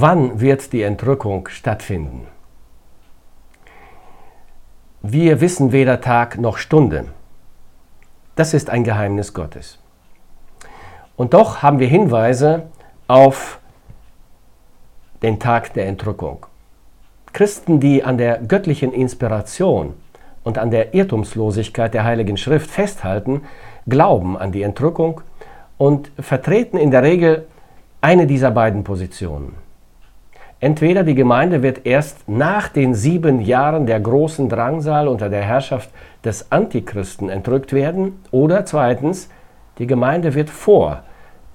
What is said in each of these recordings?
Wann wird die Entrückung stattfinden? Wir wissen weder Tag noch Stunde. Das ist ein Geheimnis Gottes. Und doch haben wir Hinweise auf den Tag der Entrückung. Christen, die an der göttlichen Inspiration und an der Irrtumslosigkeit der Heiligen Schrift festhalten, glauben an die Entrückung und vertreten in der Regel eine dieser beiden Positionen. Entweder die Gemeinde wird erst nach den sieben Jahren der großen Drangsal unter der Herrschaft des Antichristen entrückt werden, oder zweitens, die Gemeinde wird vor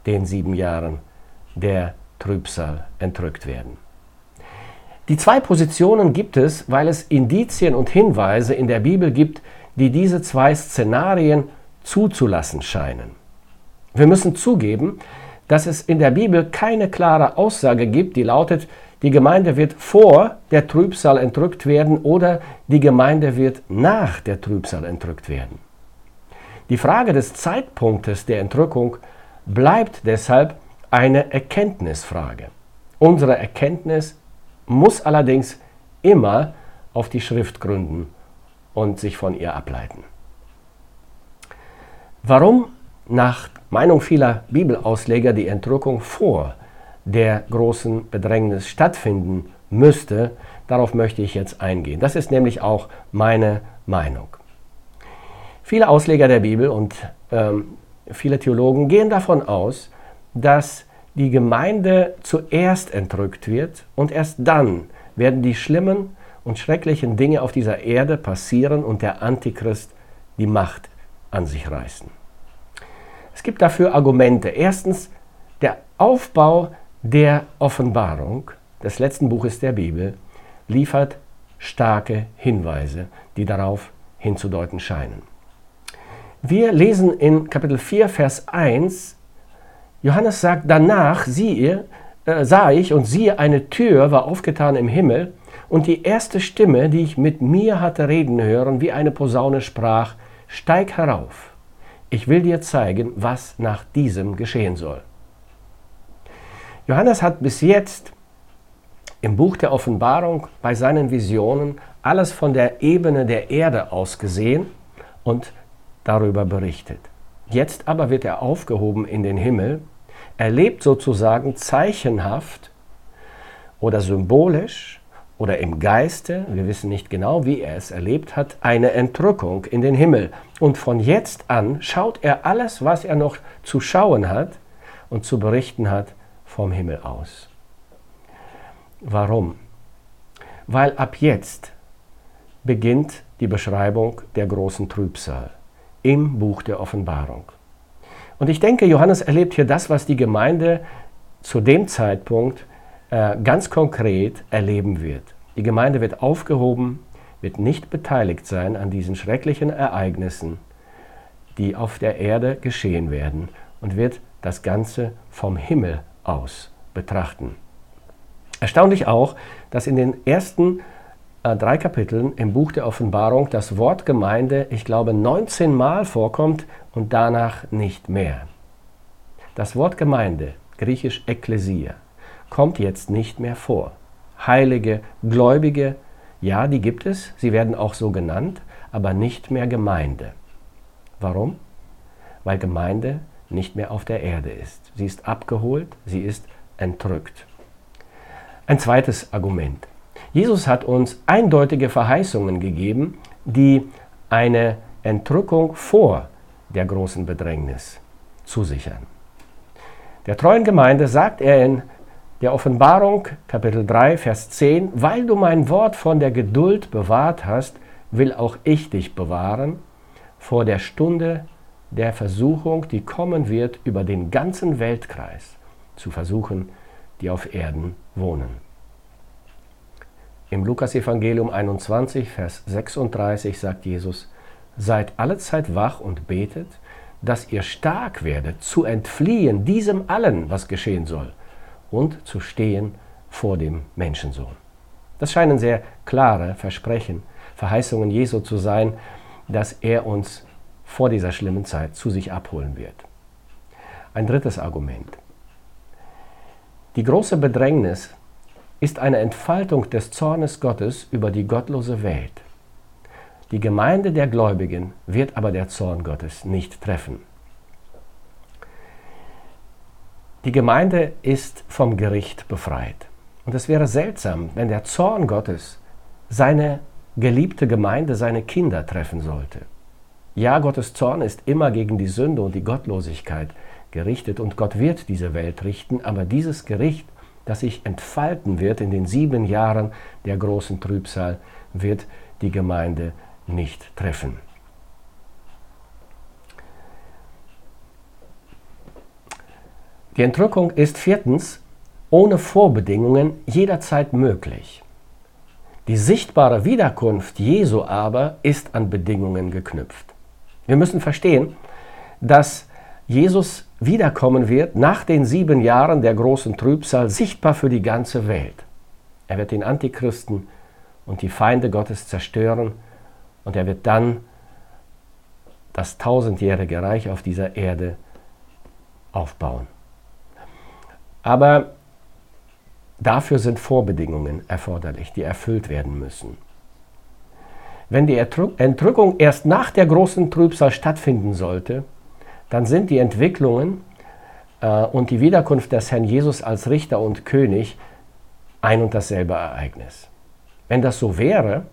den sieben Jahren der Trübsal entrückt werden. Die zwei Positionen gibt es, weil es Indizien und Hinweise in der Bibel gibt, die diese zwei Szenarien zuzulassen scheinen. Wir müssen zugeben, dass es in der Bibel keine klare Aussage gibt, die lautet, die Gemeinde wird vor der Trübsal entrückt werden oder die Gemeinde wird nach der Trübsal entrückt werden. Die Frage des Zeitpunktes der Entrückung bleibt deshalb eine Erkenntnisfrage. Unsere Erkenntnis muss allerdings immer auf die Schrift gründen und sich von ihr ableiten. Warum nach Meinung vieler Bibelausleger die Entrückung vor der großen Bedrängnis stattfinden müsste, darauf möchte ich jetzt eingehen. Das ist nämlich auch meine Meinung. Viele Ausleger der Bibel und ähm, viele Theologen gehen davon aus, dass die Gemeinde zuerst entrückt wird und erst dann werden die schlimmen und schrecklichen Dinge auf dieser Erde passieren und der Antichrist die Macht an sich reißen. Es gibt dafür Argumente. Erstens, der Aufbau der Offenbarung des letzten Buches der Bibel liefert starke Hinweise, die darauf hinzudeuten scheinen. Wir lesen in Kapitel 4, Vers 1, Johannes sagt, danach siehe, äh, sah ich und siehe, eine Tür war aufgetan im Himmel, und die erste Stimme, die ich mit mir hatte reden hören, wie eine Posaune sprach, steig herauf, ich will dir zeigen, was nach diesem geschehen soll. Johannes hat bis jetzt im Buch der Offenbarung bei seinen Visionen alles von der Ebene der Erde aus gesehen und darüber berichtet. Jetzt aber wird er aufgehoben in den Himmel, erlebt sozusagen zeichenhaft oder symbolisch oder im Geiste, wir wissen nicht genau, wie er es erlebt hat, eine Entrückung in den Himmel. Und von jetzt an schaut er alles, was er noch zu schauen hat und zu berichten hat, vom Himmel aus. Warum? Weil ab jetzt beginnt die Beschreibung der großen Trübsal im Buch der Offenbarung. Und ich denke, Johannes erlebt hier das, was die Gemeinde zu dem Zeitpunkt äh, ganz konkret erleben wird. Die Gemeinde wird aufgehoben, wird nicht beteiligt sein an diesen schrecklichen Ereignissen, die auf der Erde geschehen werden und wird das Ganze vom Himmel aus betrachten. Erstaunlich auch, dass in den ersten äh, drei Kapiteln im Buch der Offenbarung das Wort Gemeinde, ich glaube, 19 Mal vorkommt und danach nicht mehr. Das Wort Gemeinde, griechisch Ekklesia, kommt jetzt nicht mehr vor. Heilige, Gläubige, ja, die gibt es, sie werden auch so genannt, aber nicht mehr Gemeinde. Warum? Weil Gemeinde nicht mehr auf der Erde ist. Sie ist abgeholt, sie ist entrückt. Ein zweites Argument. Jesus hat uns eindeutige Verheißungen gegeben, die eine Entrückung vor der großen Bedrängnis zusichern. Der treuen Gemeinde sagt er in der Offenbarung Kapitel 3 Vers 10, weil du mein Wort von der Geduld bewahrt hast, will auch ich dich bewahren vor der Stunde der Versuchung, die kommen wird, über den ganzen Weltkreis zu versuchen, die auf Erden wohnen. Im Lukasevangelium 21, Vers 36 sagt Jesus, Seid allezeit wach und betet, dass ihr stark werdet, zu entfliehen diesem allen, was geschehen soll, und zu stehen vor dem Menschensohn. Das scheinen sehr klare Versprechen, Verheißungen Jesu zu sein, dass er uns vor dieser schlimmen Zeit zu sich abholen wird. Ein drittes Argument. Die große Bedrängnis ist eine Entfaltung des Zornes Gottes über die gottlose Welt. Die Gemeinde der Gläubigen wird aber der Zorn Gottes nicht treffen. Die Gemeinde ist vom Gericht befreit. Und es wäre seltsam, wenn der Zorn Gottes seine geliebte Gemeinde, seine Kinder treffen sollte. Ja, Gottes Zorn ist immer gegen die Sünde und die Gottlosigkeit gerichtet und Gott wird diese Welt richten, aber dieses Gericht, das sich entfalten wird in den sieben Jahren der großen Trübsal, wird die Gemeinde nicht treffen. Die Entrückung ist viertens ohne Vorbedingungen jederzeit möglich. Die sichtbare Wiederkunft Jesu aber ist an Bedingungen geknüpft. Wir müssen verstehen, dass Jesus wiederkommen wird nach den sieben Jahren der großen Trübsal, sichtbar für die ganze Welt. Er wird den Antichristen und die Feinde Gottes zerstören und er wird dann das tausendjährige Reich auf dieser Erde aufbauen. Aber Dafür sind Vorbedingungen erforderlich, die erfüllt werden müssen. Wenn die Entrückung erst nach der großen Trübsal stattfinden sollte, dann sind die Entwicklungen äh, und die Wiederkunft des Herrn Jesus als Richter und König ein und dasselbe Ereignis. Wenn das so wäre,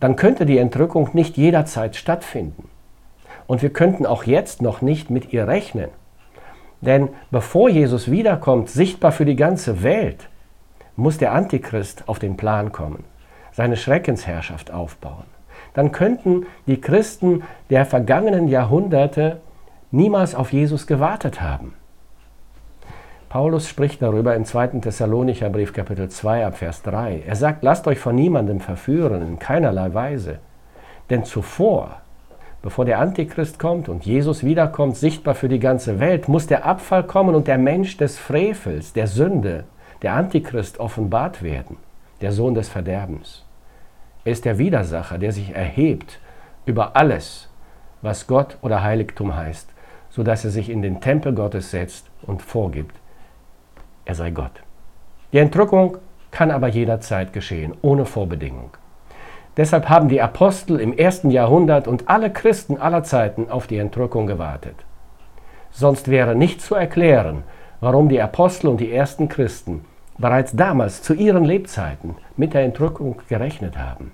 dann könnte die Entrückung nicht jederzeit stattfinden. Und wir könnten auch jetzt noch nicht mit ihr rechnen. Denn bevor Jesus wiederkommt, sichtbar für die ganze Welt, muss der Antichrist auf den Plan kommen, seine Schreckensherrschaft aufbauen. Dann könnten die Christen der vergangenen Jahrhunderte niemals auf Jesus gewartet haben. Paulus spricht darüber im 2. Thessalonicher Brief Kapitel 2 ab Vers 3. Er sagt, lasst euch von niemandem verführen, in keinerlei Weise. Denn zuvor, bevor der Antichrist kommt und Jesus wiederkommt, sichtbar für die ganze Welt, muss der Abfall kommen und der Mensch des Frevels, der Sünde, der Antichrist offenbart werden, der Sohn des Verderbens. Er ist der Widersacher, der sich erhebt über alles, was Gott oder Heiligtum heißt, sodass er sich in den Tempel Gottes setzt und vorgibt, er sei Gott. Die Entrückung kann aber jederzeit geschehen, ohne Vorbedingung. Deshalb haben die Apostel im ersten Jahrhundert und alle Christen aller Zeiten auf die Entrückung gewartet. Sonst wäre nicht zu erklären, warum die Apostel und die ersten Christen bereits damals zu ihren Lebzeiten mit der Entrückung gerechnet haben.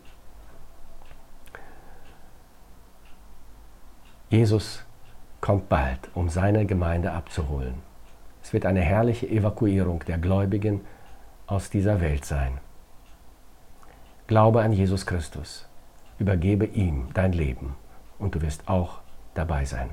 Jesus kommt bald, um seine Gemeinde abzuholen. Es wird eine herrliche Evakuierung der Gläubigen aus dieser Welt sein. Glaube an Jesus Christus, übergebe ihm dein Leben und du wirst auch dabei sein.